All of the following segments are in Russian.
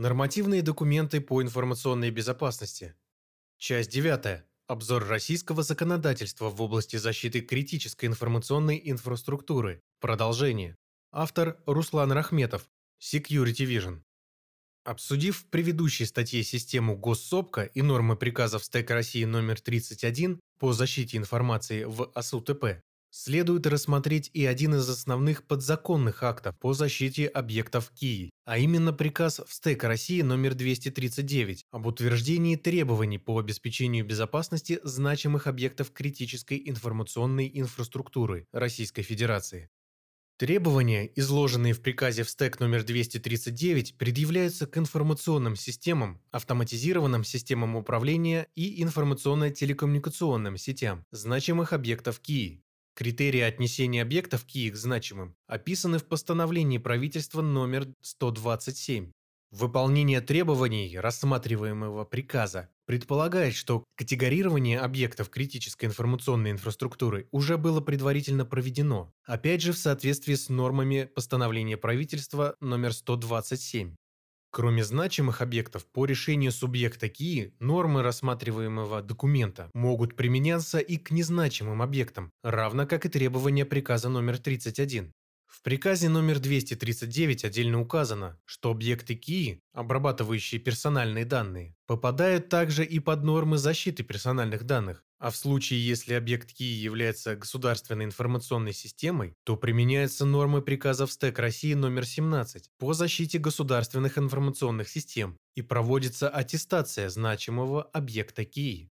Нормативные документы по информационной безопасности. Часть 9. Обзор российского законодательства в области защиты критической информационной инфраструктуры. Продолжение. Автор Руслан Рахметов. Security Vision. Обсудив в предыдущей статье систему Госсопка и нормы приказов СТЭК России номер 31 по защите информации в АСУТП, Следует рассмотреть и один из основных подзаконных актов по защите объектов КИИ, а именно приказ в СТЭК России номер 239 об утверждении требований по обеспечению безопасности значимых объектов критической информационной инфраструктуры Российской Федерации. Требования, изложенные в приказе в СТЭК номер 239, предъявляются к информационным системам, автоматизированным системам управления и информационно-телекоммуникационным сетям значимых объектов КИИ, Критерии отнесения объектов к их значимым описаны в постановлении правительства номер 127. Выполнение требований рассматриваемого приказа предполагает, что категорирование объектов критической информационной инфраструктуры уже было предварительно проведено, опять же в соответствии с нормами постановления правительства номер 127. Кроме значимых объектов, по решению субъекта КИИ, нормы рассматриваемого документа могут применяться и к незначимым объектам, равно как и требования приказа номер 31. В приказе номер 239 отдельно указано, что объекты КИИ, обрабатывающие персональные данные, попадают также и под нормы защиты персональных данных, а в случае, если объект КИИ является государственной информационной системой, то применяются нормы приказов СТЭК России номер 17 по защите государственных информационных систем и проводится аттестация значимого объекта КИИ.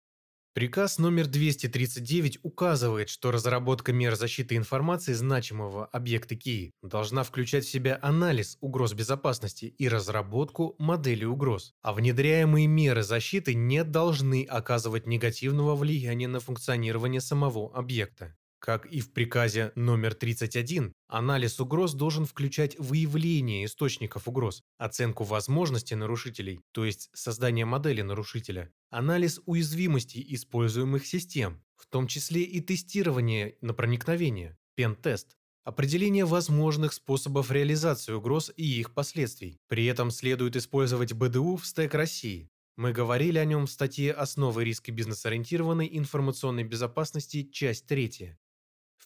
Приказ номер 239 указывает, что разработка мер защиты информации значимого объекта КИИ должна включать в себя анализ угроз безопасности и разработку модели угроз, а внедряемые меры защиты не должны оказывать негативного влияния на функционирование самого объекта. Как и в приказе номер 31, анализ угроз должен включать выявление источников угроз, оценку возможностей нарушителей, то есть создание модели нарушителя, анализ уязвимостей используемых систем, в том числе и тестирование на проникновение, пен-тест, определение возможных способов реализации угроз и их последствий. При этом следует использовать БДУ в стек России. Мы говорили о нем в статье «Основы риска бизнес-ориентированной информационной безопасности. Часть 3»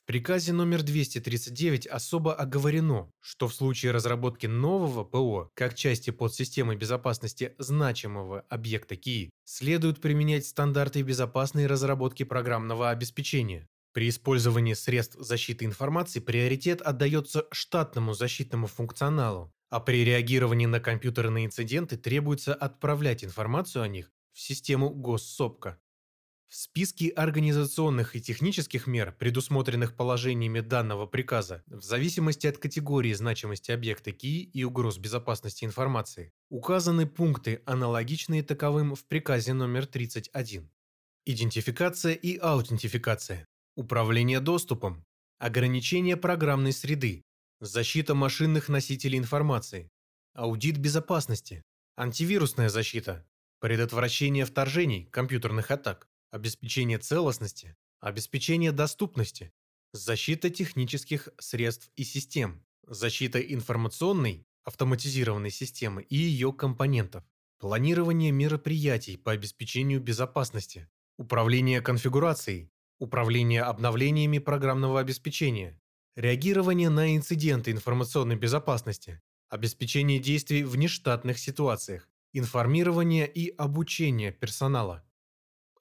приказе номер 239 особо оговорено, что в случае разработки нового ПО как части подсистемы безопасности значимого объекта КИИ следует применять стандарты безопасной разработки программного обеспечения. При использовании средств защиты информации приоритет отдается штатному защитному функционалу, а при реагировании на компьютерные инциденты требуется отправлять информацию о них в систему госсопка. В списке организационных и технических мер, предусмотренных положениями данного приказа, в зависимости от категории значимости объекта КИИ и угроз безопасности информации, указаны пункты, аналогичные таковым в приказе номер 31. Идентификация и аутентификация, управление доступом, ограничение программной среды, защита машинных носителей информации, аудит безопасности, антивирусная защита, предотвращение вторжений, компьютерных атак, обеспечение целостности, обеспечение доступности, защита технических средств и систем, защита информационной, автоматизированной системы и ее компонентов, планирование мероприятий по обеспечению безопасности, управление конфигурацией, управление обновлениями программного обеспечения, реагирование на инциденты информационной безопасности, обеспечение действий в нештатных ситуациях, информирование и обучение персонала –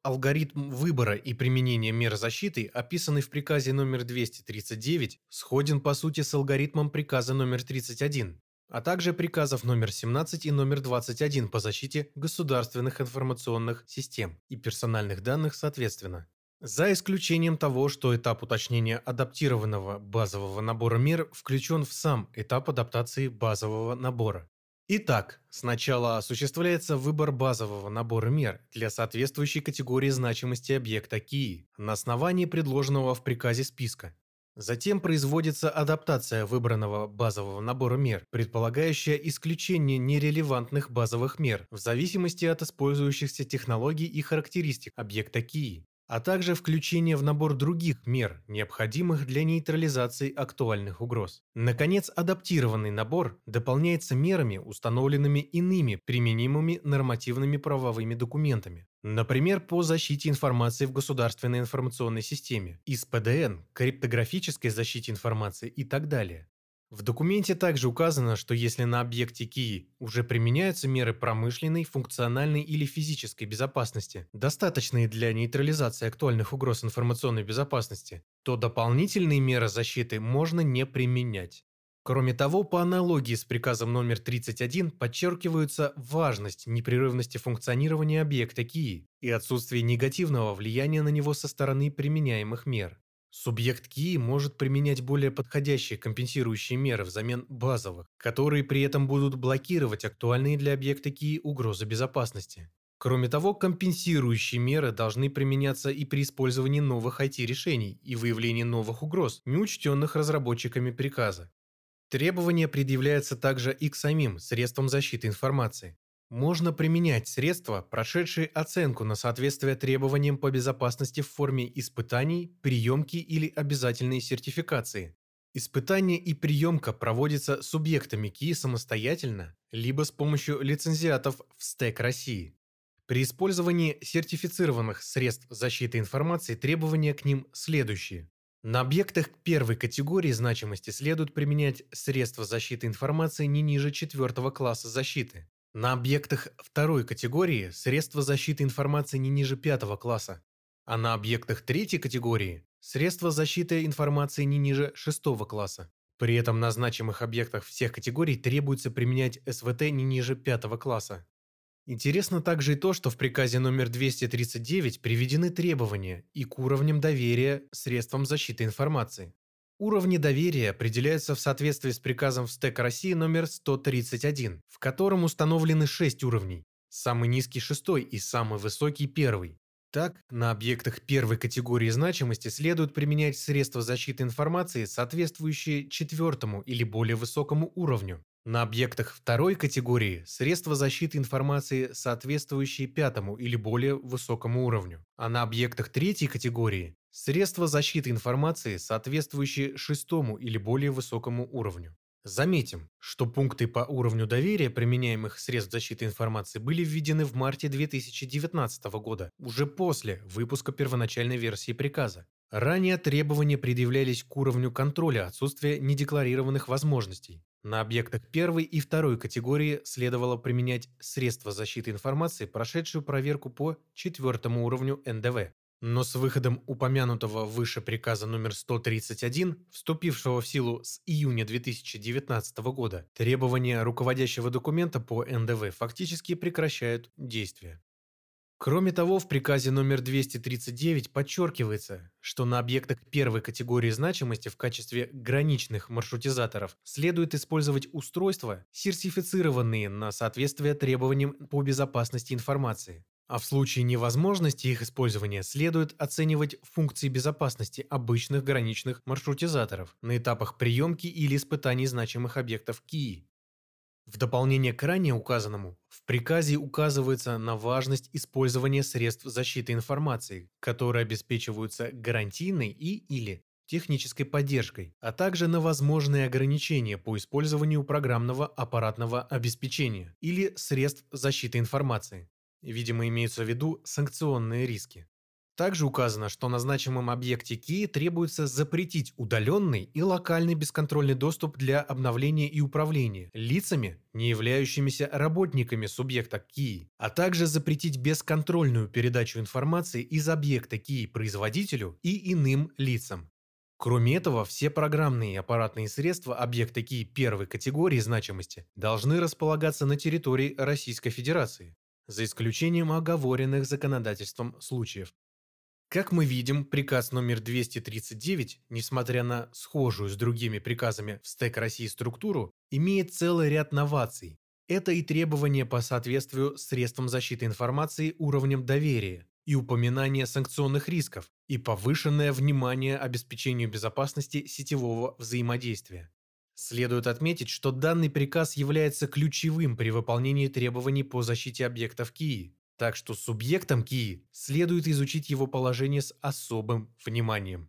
Алгоритм выбора и применения мер защиты, описанный в приказе номер 239, сходен по сути с алгоритмом приказа номер 31, а также приказов номер 17 и номер 21 по защите государственных информационных систем и персональных данных соответственно. За исключением того, что этап уточнения адаптированного базового набора мер включен в сам этап адаптации базового набора. Итак, сначала осуществляется выбор базового набора мер для соответствующей категории значимости объекта КИИ на основании предложенного в приказе списка. Затем производится адаптация выбранного базового набора мер, предполагающая исключение нерелевантных базовых мер в зависимости от использующихся технологий и характеристик объекта КИИ. А также включение в набор других мер, необходимых для нейтрализации актуальных угроз. Наконец, адаптированный набор дополняется мерами, установленными иными применимыми нормативными правовыми документами. Например, по защите информации в государственной информационной системе, из ПДН, криптографической защите информации и так далее. В документе также указано, что если на объекте КИИ уже применяются меры промышленной, функциональной или физической безопасности, достаточные для нейтрализации актуальных угроз информационной безопасности, то дополнительные меры защиты можно не применять. Кроме того, по аналогии с приказом номер 31 подчеркивается важность непрерывности функционирования объекта КИИ и отсутствие негативного влияния на него со стороны применяемых мер. Субъект КИИ может применять более подходящие компенсирующие меры взамен базовых, которые при этом будут блокировать актуальные для объекта КИИ угрозы безопасности. Кроме того, компенсирующие меры должны применяться и при использовании новых IT-решений и выявлении новых угроз, неучтенных разработчиками приказа. Требования предъявляются также и к самим средствам защиты информации. Можно применять средства, прошедшие оценку на соответствие требованиям по безопасности в форме испытаний, приемки или обязательной сертификации. Испытание и приемка проводятся субъектами КИ самостоятельно, либо с помощью лицензиатов в СТЭК России. При использовании сертифицированных средств защиты информации требования к ним следующие. На объектах первой категории значимости следует применять средства защиты информации не ниже четвертого класса защиты. На объектах второй категории средства защиты информации не ниже пятого класса, а на объектах третьей категории средства защиты информации не ниже шестого класса. При этом на значимых объектах всех категорий требуется применять СВТ не ниже пятого класса. Интересно также и то, что в приказе номер 239 приведены требования и к уровням доверия средствам защиты информации. Уровни доверия определяются в соответствии с приказом в СТЭК России номер 131, в котором установлены 6 уровней. Самый низкий – шестой и самый высокий – первый. Так, на объектах первой категории значимости следует применять средства защиты информации, соответствующие четвертому или более высокому уровню. На объектах второй категории средства защиты информации, соответствующие пятому или более высокому уровню. А на объектах третьей категории Средства защиты информации, соответствующие шестому или более высокому уровню. Заметим, что пункты по уровню доверия применяемых средств защиты информации были введены в марте 2019 года, уже после выпуска первоначальной версии приказа. Ранее требования предъявлялись к уровню контроля отсутствия недекларированных возможностей. На объектах первой и второй категории следовало применять средства защиты информации, прошедшую проверку по четвертому уровню НДВ. Но с выходом упомянутого выше приказа номер 131, вступившего в силу с июня 2019 года, требования руководящего документа по НДВ фактически прекращают действие. Кроме того, в приказе номер 239 подчеркивается, что на объектах первой категории значимости в качестве граничных маршрутизаторов следует использовать устройства, сертифицированные на соответствие требованиям по безопасности информации, а в случае невозможности их использования следует оценивать функции безопасности обычных граничных маршрутизаторов на этапах приемки или испытаний значимых объектов КИИ. В дополнение к ранее указанному, в приказе указывается на важность использования средств защиты информации, которые обеспечиваются гарантийной и или технической поддержкой, а также на возможные ограничения по использованию программного аппаратного обеспечения или средств защиты информации. Видимо, имеются в виду санкционные риски. Также указано, что на значимом объекте КИИ требуется запретить удаленный и локальный бесконтрольный доступ для обновления и управления лицами, не являющимися работниками субъекта КИИ, а также запретить бесконтрольную передачу информации из объекта КИИ производителю и иным лицам. Кроме этого, все программные и аппаратные средства объекта КИИ первой категории значимости должны располагаться на территории Российской Федерации, за исключением оговоренных законодательством случаев. Как мы видим, приказ номер 239, несмотря на схожую с другими приказами в СТЭК России структуру, имеет целый ряд новаций. Это и требования по соответствию средствам защиты информации уровнем доверия, и упоминание санкционных рисков, и повышенное внимание обеспечению безопасности сетевого взаимодействия. Следует отметить, что данный приказ является ключевым при выполнении требований по защите объектов КИИ. Так что субъектам КИИ следует изучить его положение с особым вниманием.